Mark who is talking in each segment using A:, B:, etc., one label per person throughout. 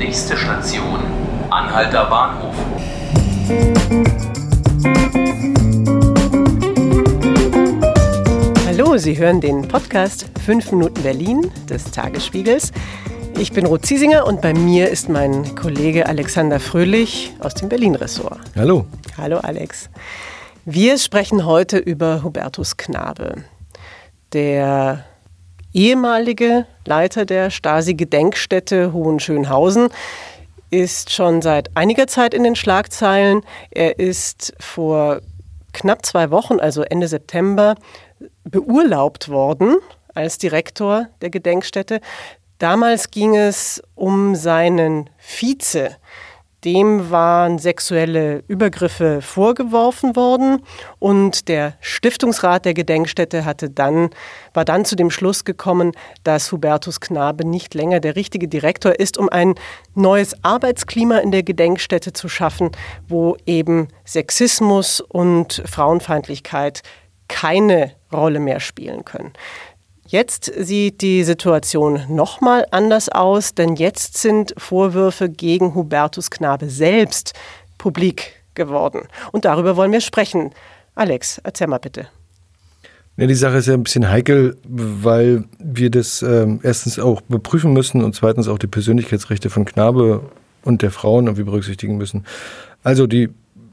A: Nächste Station, Anhalter Bahnhof.
B: Hallo, Sie hören den Podcast 5 Minuten Berlin des Tagesspiegels. Ich bin Ruth Ziesinger und bei mir ist mein Kollege Alexander Fröhlich aus dem Berlin-Ressort.
C: Hallo.
B: Hallo Alex. Wir sprechen heute über Hubertus Knabe. Der ehemalige Leiter der Stasi-Gedenkstätte Hohenschönhausen ist schon seit einiger Zeit in den Schlagzeilen. Er ist vor knapp zwei Wochen, also Ende September, beurlaubt worden als Direktor der Gedenkstätte. Damals ging es um seinen Vize, dem waren sexuelle Übergriffe vorgeworfen worden und der Stiftungsrat der Gedenkstätte hatte dann, war dann zu dem Schluss gekommen, dass Hubertus Knabe nicht länger der richtige Direktor ist, um ein neues Arbeitsklima in der Gedenkstätte zu schaffen, wo eben Sexismus und Frauenfeindlichkeit keine Rolle mehr spielen können. Jetzt sieht die Situation nochmal anders aus, denn jetzt sind Vorwürfe gegen Hubertus Knabe selbst publik geworden. Und darüber wollen wir sprechen. Alex, erzähl mal bitte.
C: Ja, die Sache ist ja ein bisschen heikel, weil wir das äh, erstens auch beprüfen müssen und zweitens auch die Persönlichkeitsrechte von Knabe und der Frauen irgendwie berücksichtigen müssen. Also die,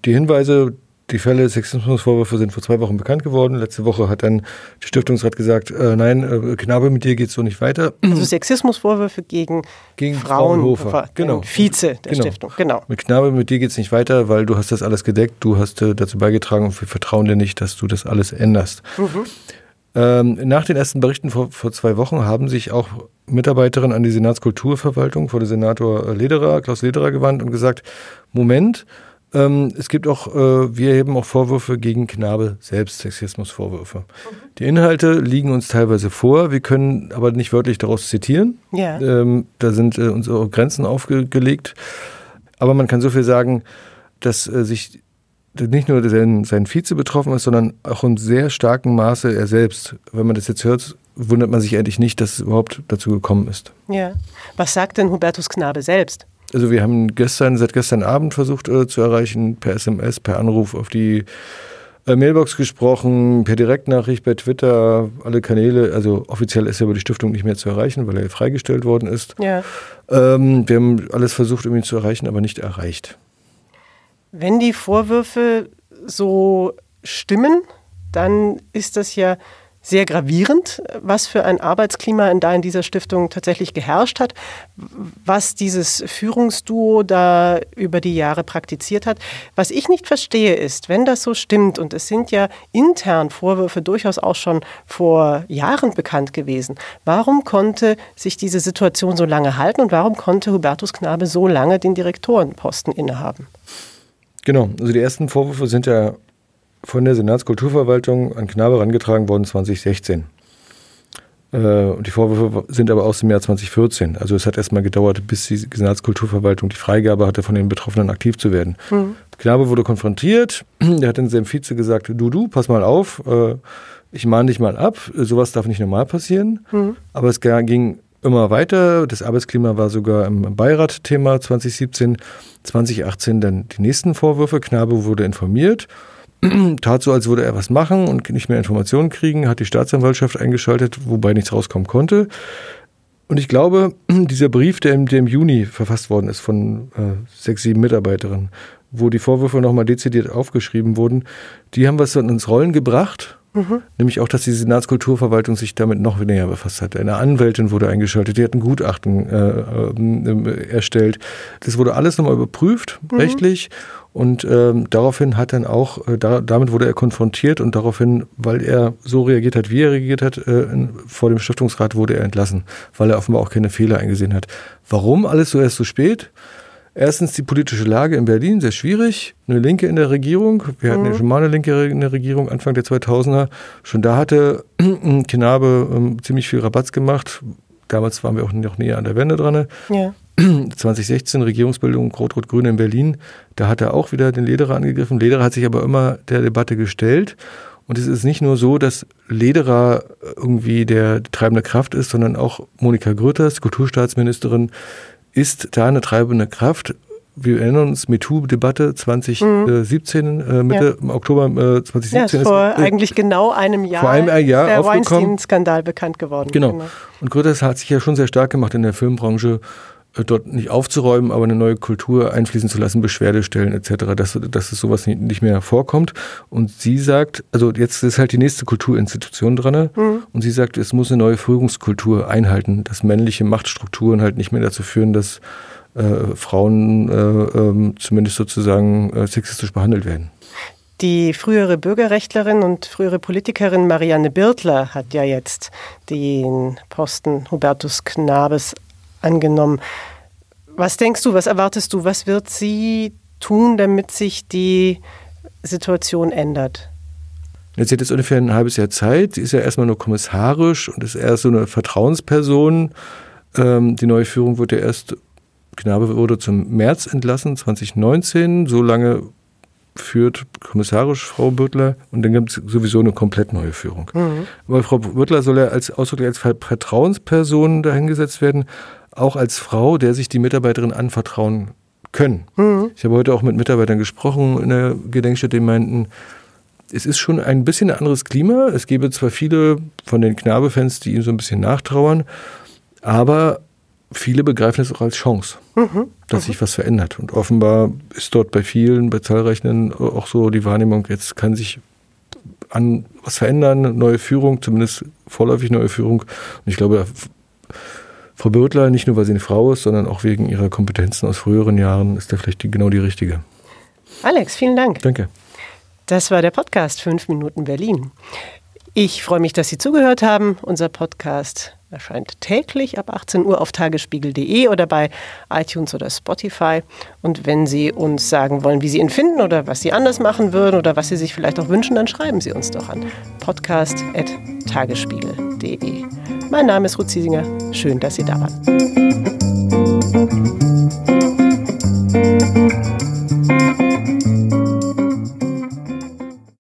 C: die Hinweise, die Fälle Sexismusvorwürfe sind vor zwei Wochen bekannt geworden. Letzte Woche hat dann der Stiftungsrat gesagt, äh, nein, äh, Knabe, mit dir geht es so nicht weiter.
B: Also Sexismusvorwürfe gegen, gegen Fraunhofer, Frauen, genau. Vize der genau. Stiftung. Genau.
C: Mit Knabe, mit dir geht es nicht weiter, weil du hast das alles gedeckt, du hast äh, dazu beigetragen und wir vertrauen dir nicht, dass du das alles änderst. Mhm. Ähm, nach den ersten Berichten vor, vor zwei Wochen haben sich auch Mitarbeiterinnen an die Senatskulturverwaltung vor den Senator Lederer, Klaus Lederer gewandt und gesagt, Moment, ähm, es gibt auch, äh, wir heben auch Vorwürfe gegen Knabe selbst, Sexismusvorwürfe. Mhm. Die Inhalte liegen uns teilweise vor, wir können aber nicht wörtlich daraus zitieren. Ja. Ähm, da sind äh, unsere Grenzen aufgelegt. Aber man kann so viel sagen, dass äh, sich nicht nur sein, sein Vize betroffen ist, sondern auch in sehr starkem Maße er selbst. Wenn man das jetzt hört, wundert man sich endlich nicht, dass es überhaupt dazu gekommen ist.
B: Ja. Was sagt denn Hubertus Knabe selbst?
C: Also wir haben gestern, seit gestern Abend versucht äh, zu erreichen, per SMS, per Anruf auf die äh, Mailbox gesprochen, per Direktnachricht, bei Twitter, alle Kanäle. Also offiziell ist er über die Stiftung nicht mehr zu erreichen, weil er freigestellt worden ist. Ja. Ähm, wir haben alles versucht, um ihn zu erreichen, aber nicht erreicht.
B: Wenn die Vorwürfe so stimmen, dann ist das ja sehr gravierend, was für ein Arbeitsklima da in dieser Stiftung tatsächlich geherrscht hat, was dieses Führungsduo da über die Jahre praktiziert hat. Was ich nicht verstehe ist, wenn das so stimmt, und es sind ja intern Vorwürfe durchaus auch schon vor Jahren bekannt gewesen, warum konnte sich diese Situation so lange halten und warum konnte Hubertus Knabe so lange den Direktorenposten innehaben?
C: Genau, also die ersten Vorwürfe sind ja von der Senatskulturverwaltung an Knabe herangetragen worden 2016. Äh, und die Vorwürfe sind aber aus dem Jahr 2014. Also es hat erstmal gedauert, bis die Senatskulturverwaltung die Freigabe hatte, von den Betroffenen aktiv zu werden. Mhm. Knabe wurde konfrontiert. Er hat in seinem Vize gesagt, du, du, pass mal auf, äh, ich mahne dich mal ab, sowas darf nicht normal passieren. Mhm. Aber es ging immer weiter. Das Arbeitsklima war sogar im Beirat Thema 2017. 2018 dann die nächsten Vorwürfe. Knabe wurde informiert tat so, als würde er was machen und nicht mehr Informationen kriegen, hat die Staatsanwaltschaft eingeschaltet, wobei nichts rauskommen konnte. Und ich glaube, dieser Brief, der im, der im Juni verfasst worden ist von äh, sechs, sieben Mitarbeiterinnen, wo die Vorwürfe nochmal dezidiert aufgeschrieben wurden, die haben was ins Rollen gebracht. Mhm. Nämlich auch, dass die Senatskulturverwaltung sich damit noch näher befasst hat. Eine Anwältin wurde eingeschaltet, die hat ein Gutachten äh, äh, erstellt. Das wurde alles nochmal überprüft, mhm. rechtlich. Und ähm, daraufhin hat dann auch, äh, da, damit wurde er konfrontiert und daraufhin, weil er so reagiert hat, wie er reagiert hat, äh, in, vor dem Stiftungsrat wurde er entlassen, weil er offenbar auch keine Fehler eingesehen hat. Warum alles so erst so spät? Erstens die politische Lage in Berlin, sehr schwierig. Eine Linke in der Regierung. Wir hatten ja mhm. schon mal eine Linke in der Regierung Anfang der 2000er. Schon da hatte Knabe ähm, ziemlich viel Rabatz gemacht. Damals waren wir auch noch näher an der Wende dran. Ja. 2016 Regierungsbildung Rot-Rot-Grün in Berlin, da hat er auch wieder den Lederer angegriffen. Lederer hat sich aber immer der Debatte gestellt. Und es ist nicht nur so, dass Lederer irgendwie der treibende Kraft ist, sondern auch Monika Grütters, Kulturstaatsministerin, ist da eine treibende Kraft. Wir erinnern uns, MeToo-Debatte 2017, mhm. äh, Mitte ja. Oktober äh, 2017. Ja, ist
B: vor ist, äh, eigentlich genau einem Jahr
C: vor einem Jahr
B: der Weinstein-Skandal bekannt geworden.
C: Genau. genau. Und Grütters hat sich ja schon sehr stark gemacht in der Filmbranche, äh, dort nicht aufzuräumen, aber eine neue Kultur einfließen zu lassen, Beschwerdestellen etc., dass, dass es sowas nicht mehr vorkommt. Und sie sagt, also jetzt ist halt die nächste Kulturinstitution dran mhm. und sie sagt, es muss eine neue Führungskultur einhalten, dass männliche Machtstrukturen halt nicht mehr dazu führen, dass äh, Frauen äh, äh, zumindest sozusagen äh, sexistisch behandelt werden.
B: Die frühere Bürgerrechtlerin und frühere Politikerin Marianne Birtler hat ja jetzt den Posten Hubertus Knabes angenommen. Was denkst du, was erwartest du, was wird sie tun, damit sich die Situation ändert?
C: Jetzt hat jetzt ungefähr ein halbes Jahr Zeit. Sie ist ja erstmal nur kommissarisch und ist erst so eine Vertrauensperson. Ähm, die neue Führung wird ja erst, Knabe wurde zum März entlassen, 2019. So lange führt kommissarisch Frau Büttler und dann gibt es sowieso eine komplett neue Führung. Mhm. Aber Frau Büttler soll ja als ausdrücklich als Vertrauensperson dahingesetzt werden auch als Frau, der sich die Mitarbeiterin anvertrauen können. Mhm. Ich habe heute auch mit Mitarbeitern gesprochen in der Gedenkstätte, die meinten, es ist schon ein bisschen ein anderes Klima. Es gäbe zwar viele von den Knabefans, die ihm so ein bisschen nachtrauern, aber viele begreifen es auch als Chance, mhm. dass mhm. sich was verändert. Und offenbar ist dort bei vielen, bei zahlreichen auch so die Wahrnehmung, jetzt kann sich an was verändern, neue Führung, zumindest vorläufig neue Führung. Und ich glaube, Frau Bürtler, nicht nur weil sie eine Frau ist, sondern auch wegen ihrer Kompetenzen aus früheren Jahren, ist da vielleicht die, genau die richtige.
B: Alex, vielen Dank.
C: Danke.
B: Das war der Podcast 5 Minuten Berlin. Ich freue mich, dass Sie zugehört haben. Unser Podcast erscheint täglich ab 18 Uhr auf tagesspiegel.de oder bei iTunes oder Spotify. Und wenn Sie uns sagen wollen, wie Sie ihn finden oder was Sie anders machen würden oder was Sie sich vielleicht auch wünschen, dann schreiben Sie uns doch an podcast.tagesspiegel.de. Mein Name ist Ruth Ziesinger. Schön, dass Sie da waren.